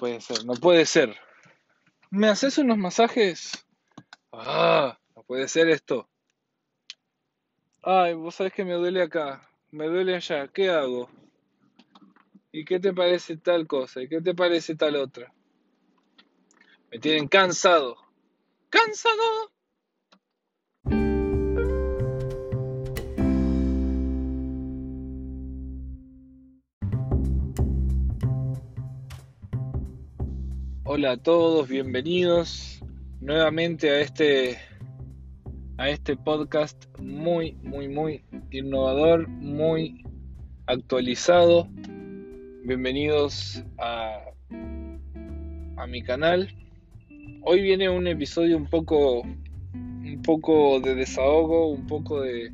puede ser, no puede ser. ¿Me haces unos masajes? Ah, no puede ser esto. Ay, vos sabés que me duele acá, me duele allá, ¿qué hago? ¿Y qué te parece tal cosa? ¿Y qué te parece tal otra? Me tienen cansado. ¡Cansado! Hola a todos, bienvenidos nuevamente a este a este podcast muy muy muy innovador, muy actualizado. Bienvenidos a a mi canal. Hoy viene un episodio un poco un poco de desahogo, un poco de,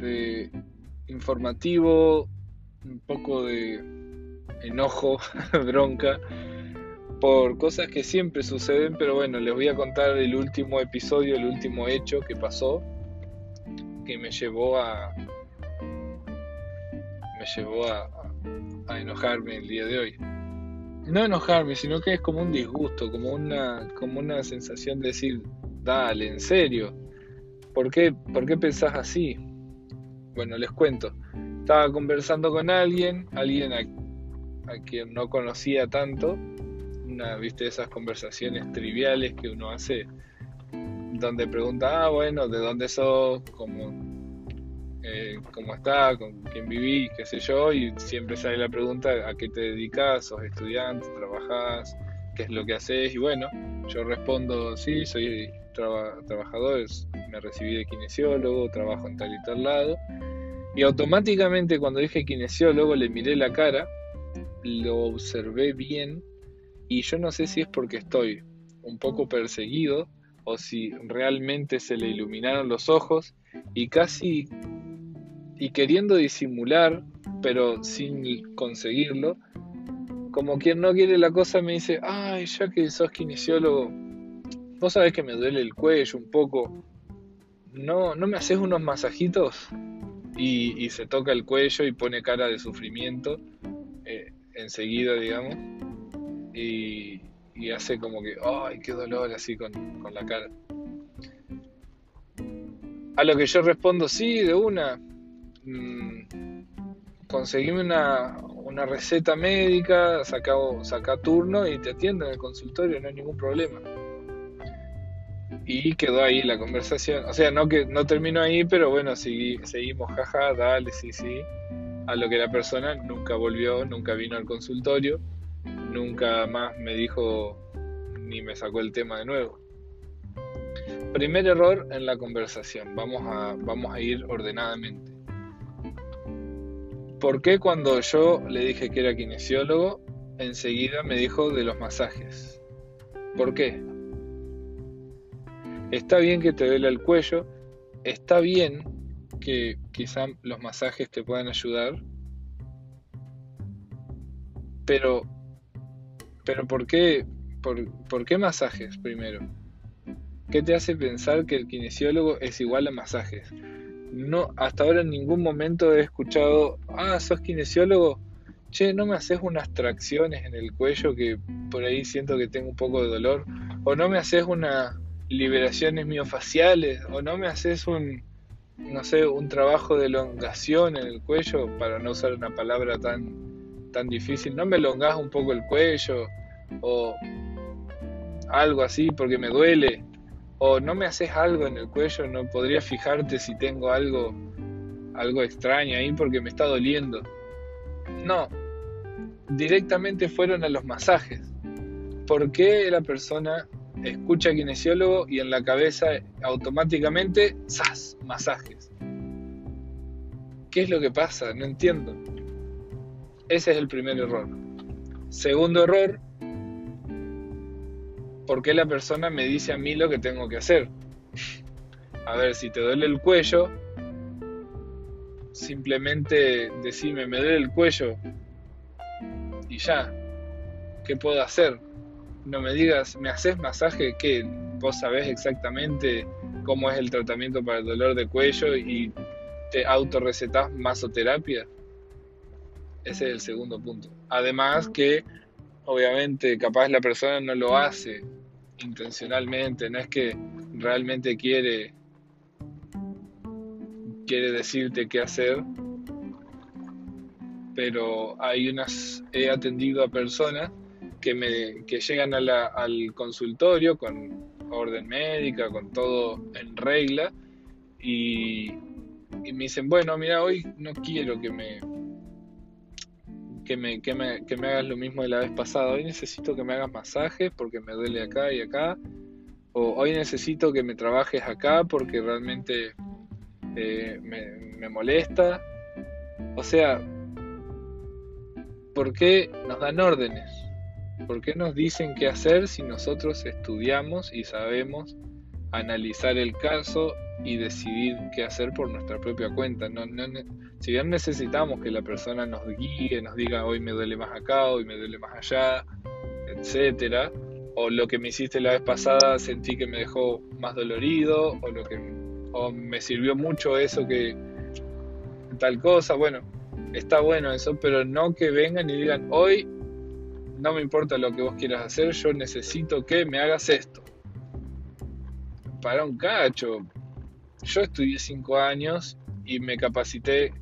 de informativo, un poco de enojo, bronca por cosas que siempre suceden, pero bueno, les voy a contar el último episodio, el último hecho que pasó, que me llevó a me llevó a, enojarme el día de hoy. No enojarme, sino que es como un disgusto, como una, como una sensación de decir, dale, en serio, ¿por qué, ¿por qué pensás así? Bueno, les cuento. Estaba conversando con alguien, alguien a quien no conocía tanto, viste, esas conversaciones triviales que uno hace, donde pregunta, ah, bueno, ¿de dónde sos? ¿Cómo, eh, cómo está? ¿Con quién vivís? ¿Qué sé yo? Y siempre sale la pregunta, ¿a qué te dedicas? ¿Sos estudiante? ¿Trabajás? ¿Qué es lo que haces? Y bueno, yo respondo, sí, soy trabajador, me recibí de kinesiólogo, trabajo en tal y tal lado. Y automáticamente cuando dije kinesiólogo le miré la cara, lo observé bien y yo no sé si es porque estoy un poco perseguido o si realmente se le iluminaron los ojos y casi y queriendo disimular, pero sin conseguirlo, como quien no quiere la cosa me dice, ay, ya que sos kinesiólogo, vos sabés que me duele el cuello un poco, ¿no, no me haces unos masajitos? Y, y se toca el cuello y pone cara de sufrimiento eh, enseguida, digamos y, hace como que, ay, qué dolor así con, la cara. A lo que yo respondo, sí, de una. Mm, conseguime una, una, receta médica, saca, saca turno y te atiendo en el consultorio, no hay ningún problema. Y quedó ahí la conversación. O sea, no que no terminó ahí, pero bueno, seguimos, jaja, dale, sí, sí. A lo que la persona nunca volvió, nunca vino al consultorio nunca más me dijo ni me sacó el tema de nuevo. Primer error en la conversación. Vamos a, vamos a ir ordenadamente. ¿Por qué cuando yo le dije que era kinesiólogo, enseguida me dijo de los masajes? ¿Por qué? Está bien que te duele el cuello, está bien que quizá los masajes te puedan ayudar, pero pero ¿por qué, por, qué masajes primero? ¿Qué te hace pensar que el kinesiólogo es igual a masajes? No, hasta ahora en ningún momento he escuchado, ah, sos kinesiólogo, che, no me haces unas tracciones en el cuello que por ahí siento que tengo un poco de dolor, o no me haces unas liberaciones miofaciales, o no me haces un, no sé, un trabajo de elongación en el cuello, para no usar una palabra tan tan difícil, no me elongás un poco el cuello o algo así porque me duele o no me haces algo en el cuello, no podría fijarte si tengo algo algo extraño ahí porque me está doliendo. No, directamente fueron a los masajes. ¿Por qué la persona escucha kinesiólogo y en la cabeza automáticamente, ¡zas! masajes? ¿Qué es lo que pasa? No entiendo. Ese es el primer error. Segundo error, ¿por qué la persona me dice a mí lo que tengo que hacer? A ver, si te duele el cuello, simplemente decime, me duele el cuello y ya. ¿Qué puedo hacer? No me digas, ¿me haces masaje? que ¿Vos sabés exactamente cómo es el tratamiento para el dolor de cuello y te autorrecetás masoterapia? Ese es el segundo punto. Además que obviamente capaz la persona no lo hace intencionalmente, no es que realmente quiere quiere decirte qué hacer, pero hay unas he atendido a personas que me que llegan a la, al consultorio con orden médica, con todo en regla y, y me dicen, bueno, mira, hoy no quiero que me que me, que me, que me hagas lo mismo de la vez pasada. Hoy necesito que me hagas masajes porque me duele acá y acá. O hoy necesito que me trabajes acá porque realmente eh, me, me molesta. O sea, ¿por qué nos dan órdenes? ¿Por qué nos dicen qué hacer si nosotros estudiamos y sabemos analizar el caso y decidir qué hacer por nuestra propia cuenta? No, no, si bien necesitamos que la persona nos guíe, nos diga hoy me duele más acá, hoy me duele más allá, etcétera, o lo que me hiciste la vez pasada sentí que me dejó más dolorido, o lo que o me sirvió mucho eso que tal cosa, bueno, está bueno eso, pero no que vengan y digan hoy no me importa lo que vos quieras hacer, yo necesito que me hagas esto. Para un cacho. Yo estudié cinco años y me capacité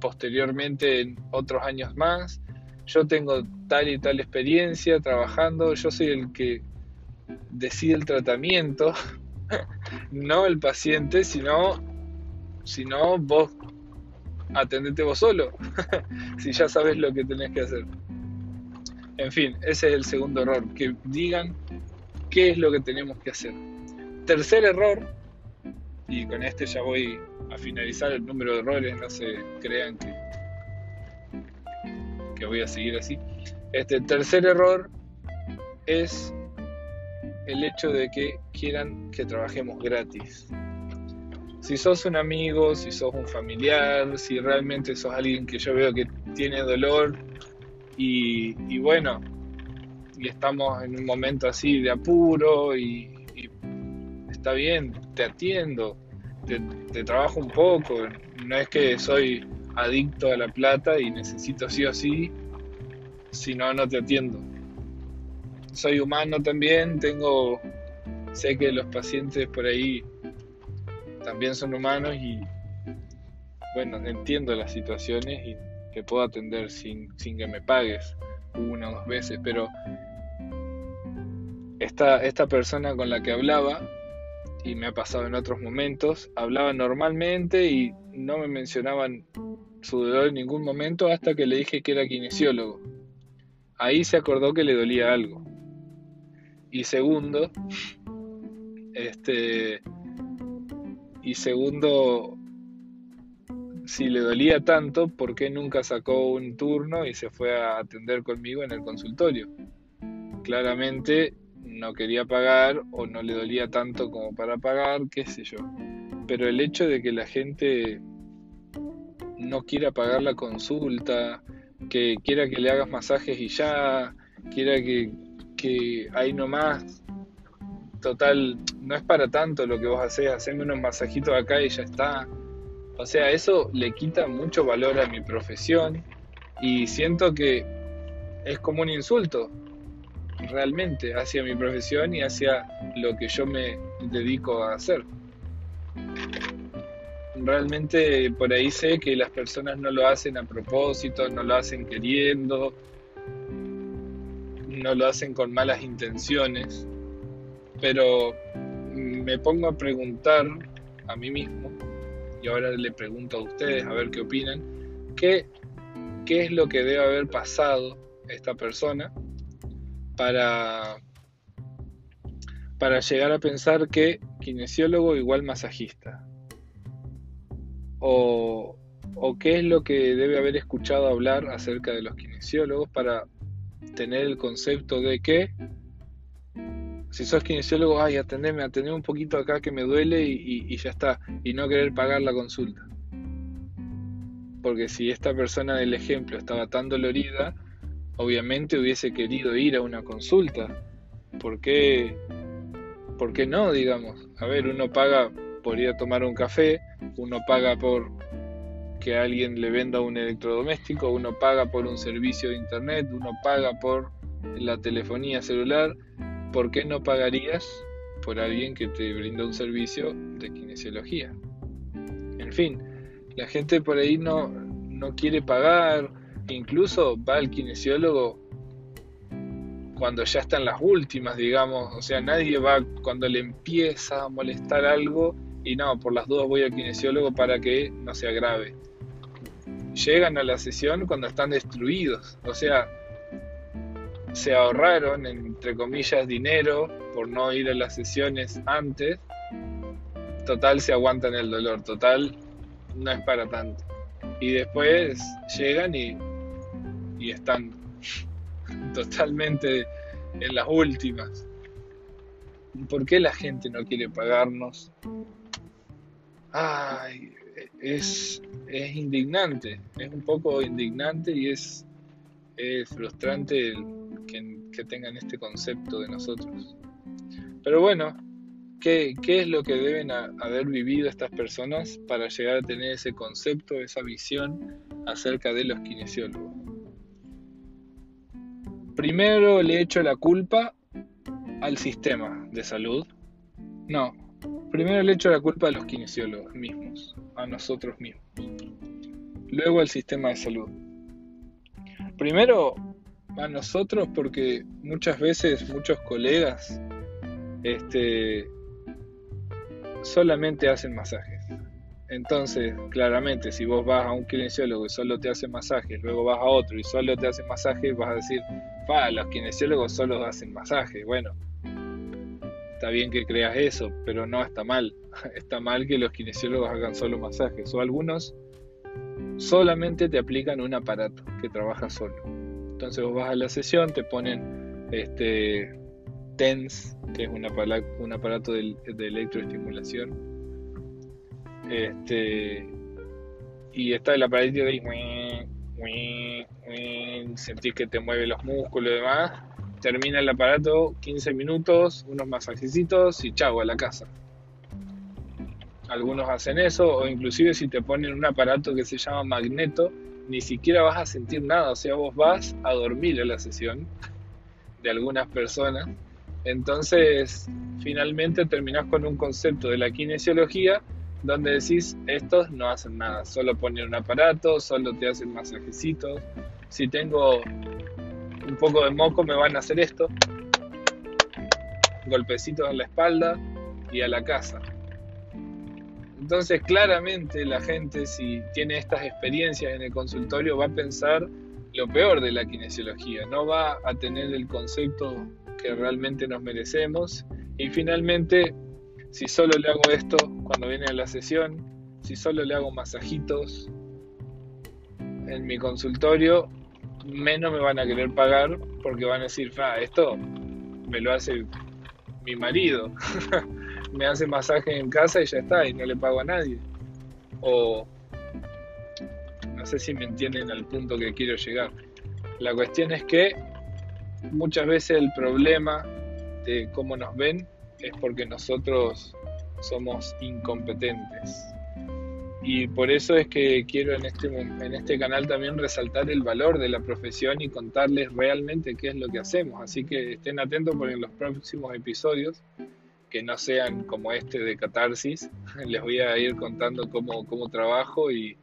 posteriormente en otros años más. Yo tengo tal y tal experiencia trabajando, yo soy el que decide el tratamiento, no el paciente, sino, sino vos atendete vos solo, si ya sabes lo que tenés que hacer. En fin, ese es el segundo error, que digan qué es lo que tenemos que hacer. Tercer error, y con este ya voy a finalizar el número de errores, no se crean que, que voy a seguir así. Este tercer error es el hecho de que quieran que trabajemos gratis. Si sos un amigo, si sos un familiar, si realmente sos alguien que yo veo que tiene dolor y, y bueno, y estamos en un momento así de apuro y, está bien, te atiendo, te, trabajo un poco, no es que soy adicto a la plata y necesito sí o sí, si no, no te atiendo. Soy humano también, tengo, sé que los pacientes por ahí también son humanos y bueno, entiendo las situaciones y te puedo atender sin, sin que me pagues una o dos veces, pero esta, esta persona con la que hablaba y me ha pasado en otros momentos, hablaban normalmente y no me mencionaban su dolor en ningún momento hasta que le dije que era kinesiólogo. Ahí se acordó que le dolía algo. Y segundo, este, y segundo, si le dolía tanto, ¿por qué nunca sacó un turno y se fue a atender conmigo en el consultorio? Claramente no quería pagar o no le dolía tanto como para pagar, qué sé yo. Pero el hecho de que la gente no quiera pagar la consulta, que quiera que le hagas masajes y ya, quiera que, que ahí nomás, total, no es para tanto lo que vos haces, haceme unos masajitos acá y ya está. O sea, eso le quita mucho valor a mi profesión y siento que es como un insulto realmente hacia mi profesión y hacia lo que yo me dedico a hacer. Realmente por ahí sé que las personas no lo hacen a propósito, no lo hacen queriendo, no lo hacen con malas intenciones, pero me pongo a preguntar a mí mismo, y ahora le pregunto a ustedes a ver qué opinan, qué, qué es lo que debe haber pasado esta persona para, para llegar a pensar que kinesiólogo igual masajista. O, o qué es lo que debe haber escuchado hablar acerca de los kinesiólogos para tener el concepto de que si sos kinesiólogo, ay, atendeme, atendeme un poquito acá que me duele y, y, ya está, y no querer pagar la consulta. Porque si esta persona del ejemplo estaba tan dolorida, obviamente hubiese querido ir a una consulta. ¿Por qué, ¿Por qué no, digamos? A ver, uno paga por ir a tomar un café, uno paga por que alguien le venda un electrodoméstico, uno paga por un servicio de internet, uno paga por la telefonía celular, ¿por qué no pagarías por alguien que te brinda un servicio de kinesiología? En fin, la gente por ahí no, no quiere pagar, incluso va al kinesiólogo cuando ya están las últimas, digamos, o sea, nadie va cuando le empieza a molestar algo y no, por las dudas voy al kinesiólogo para que no se agrave. Llegan a la sesión cuando están destruidos, o sea, se ahorraron, entre comillas, dinero por no ir a las sesiones antes. Total, se aguantan el dolor, total, no es para tanto. Y después llegan y, y están totalmente en las últimas. ¿Por qué la gente no quiere pagarnos? Ay, es, es indignante, es un poco indignante y es, frustrante que, tengan este concepto de nosotros. Pero bueno, ¿qué, qué es lo que deben haber vivido estas personas para llegar a tener ese concepto, esa visión acerca de los kinesiólogos? Primero le echo la culpa al sistema de salud. No, primero le echo la culpa a los kinesiólogos mismos, a nosotros mismos. Luego al sistema de salud. Primero a nosotros porque muchas veces muchos colegas este, solamente hacen masajes. Entonces, claramente, si vos vas a un kinesiólogo y solo te hace masajes, luego vas a otro y solo te hace masajes, vas a decir, fa, los kinesiólogos solo hacen masajes. Bueno, está bien que creas eso, pero no está mal. Está mal que los kinesiólogos hagan solo masajes. O algunos solamente te aplican un aparato que trabaja solo. Entonces vos vas a la sesión, te ponen este TENS, que es un aparato, de electroestimulación este, y está el aparatito de ahí, sentís que te mueve los músculos y demás. Termina el aparato, 15 minutos, unos masajecitos y chau, a la casa. Algunos hacen eso, o inclusive si te ponen un aparato que se llama magneto, ni siquiera vas a sentir nada, o sea, vos vas a dormir a la sesión de algunas personas. Entonces, finalmente terminás con un concepto de la kinesiología donde decís, estos no hacen nada, solo ponen un aparato, solo te hacen masajecitos. Si tengo un poco de moco, me van a hacer esto, golpecitos en la espalda y a la casa. Entonces, claramente la gente, si tiene estas experiencias en el consultorio, va a pensar lo peor de la kinesiología, no va a tener el concepto que realmente nos merecemos y finalmente si solo le hago esto cuando viene a la sesión, si solo le hago masajitos en mi consultorio, menos me van a querer pagar porque van a decir, esto me lo hace mi marido, me hace masaje en casa y ya está, y no le pago a nadie. O no sé si me entienden al punto que quiero llegar. La cuestión es que muchas veces el problema de cómo nos ven es porque nosotros somos incompetentes. Y por eso es que quiero en este, en este canal también resaltar el valor de la profesión y contarles realmente qué es lo que hacemos. Así que estén atentos porque en los próximos episodios, que no sean como este de Catarsis, les voy a ir contando cómo, cómo trabajo y,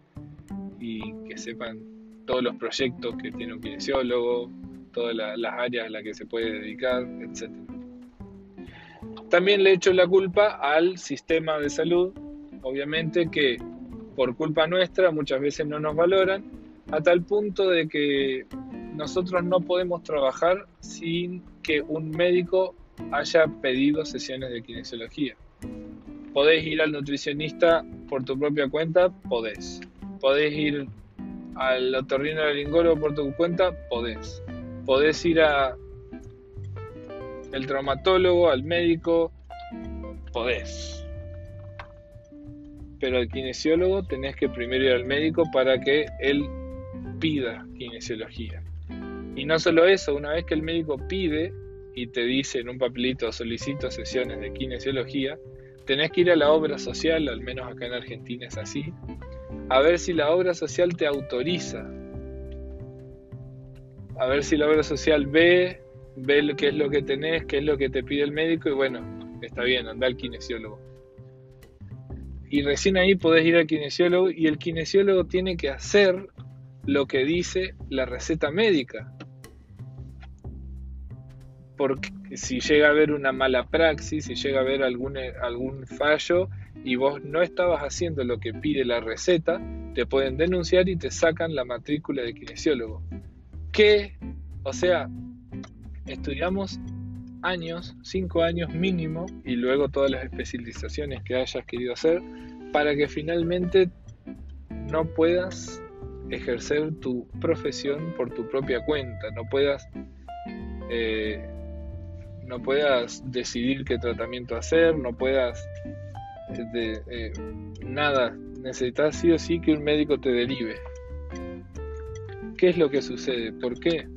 y que sepan todos los proyectos que tiene un kinesiólogo, todas las áreas a las que se puede dedicar, etcétera. También le echo la culpa al sistema de salud, obviamente que por culpa nuestra muchas veces no nos valoran, a tal punto de que nosotros no podemos trabajar sin que un médico haya pedido sesiones de kinesiología. Podés ir al nutricionista por tu propia cuenta, podés. Podés ir al otorrinolaringólogo por tu cuenta, podés. Podés ir a el traumatólogo, al médico, podés. Pero al kinesiólogo tenés que primero ir al médico para que él pida kinesiología. Y no solo eso, una vez que el médico pide y te dice en un papelito solicito sesiones de kinesiología, tenés que ir a la obra social, al menos acá en Argentina es así, a ver si la obra social te autoriza. A ver si la obra social ve ve qué es lo que tenés, qué es lo que te pide el médico y bueno, está bien, anda al kinesiólogo. Y recién ahí podés ir al kinesiólogo y el kinesiólogo tiene que hacer lo que dice la receta médica. Porque si llega a haber una mala praxis, si llega a haber algún, algún fallo y vos no estabas haciendo lo que pide la receta, te pueden denunciar y te sacan la matrícula de kinesiólogo. ¿Qué? O sea, estudiamos años, cinco años mínimo, y luego todas las especializaciones que hayas querido hacer, para que finalmente no puedas ejercer tu profesión por tu propia cuenta, no puedas, eh, no puedas decidir qué tratamiento hacer, no puedas eh, eh, nada, necesitas sí o sí que un médico te derive. ¿Qué es lo que sucede? ¿Por qué?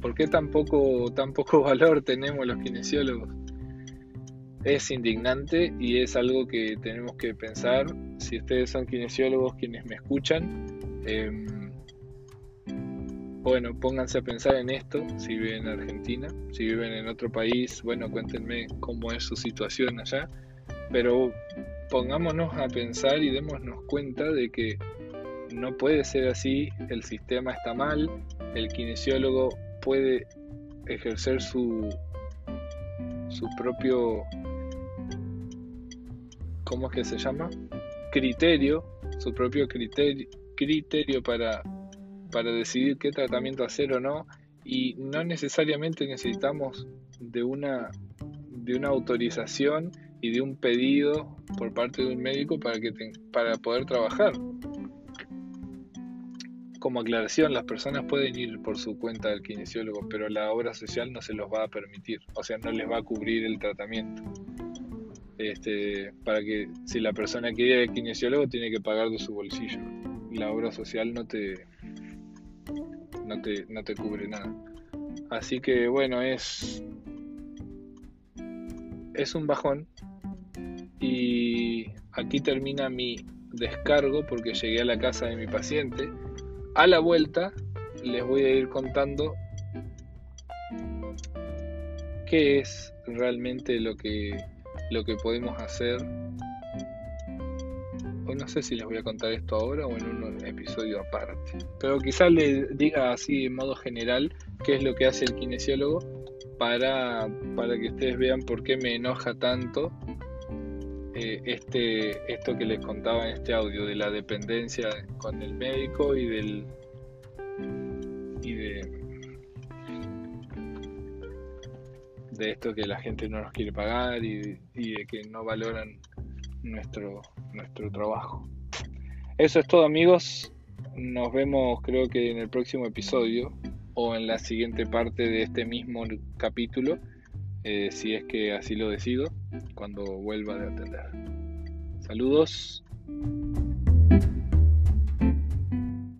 ¿Por qué tan poco, valor tenemos los kinesiólogos? Es indignante y es algo que tenemos que pensar. Si ustedes son kinesiólogos quienes me escuchan, em, bueno, pónganse a pensar en esto, si viven en Argentina, si viven en otro país, bueno, cuéntenme cómo es su situación allá, pero pongámonos a pensar y démonos cuenta de que no puede ser así, el sistema está mal, el kinesiólogo puede ejercer su, su propio, ¿cómo es que se llama? Criterio, su propio criterio, criterio para, para decidir qué tratamiento hacer o no y no necesariamente necesitamos de una, de una autorización y de un pedido por parte de un médico para, que para poder trabajar como aclaración, las personas pueden ir por su cuenta al kinesiólogo, pero la obra social no se los va a permitir, o sea, no les va a cubrir el tratamiento. Este, para que si la persona quiere ir al kinesiólogo tiene que pagar de su bolsillo. La obra social no te no te, no te cubre nada. Así que bueno, es es un bajón y aquí termina mi descargo porque llegué a la casa de mi paciente a la vuelta les voy a ir contando qué es realmente lo que, lo que podemos hacer. Hoy no sé si les voy a contar esto ahora o en un episodio aparte. Pero quizás les diga así en modo general qué es lo que hace el kinesiólogo para, para que ustedes vean por qué me enoja tanto eh, este, esto que les contaba en este audio de la dependencia con el médico y del y de de esto que la gente no nos quiere pagar y, y de que no valoran nuestro nuestro trabajo. Eso es todo amigos. Nos vemos creo que en el próximo episodio o en la siguiente parte de este mismo capítulo. Eh, si es que así lo decido, cuando vuelva de atender. Saludos.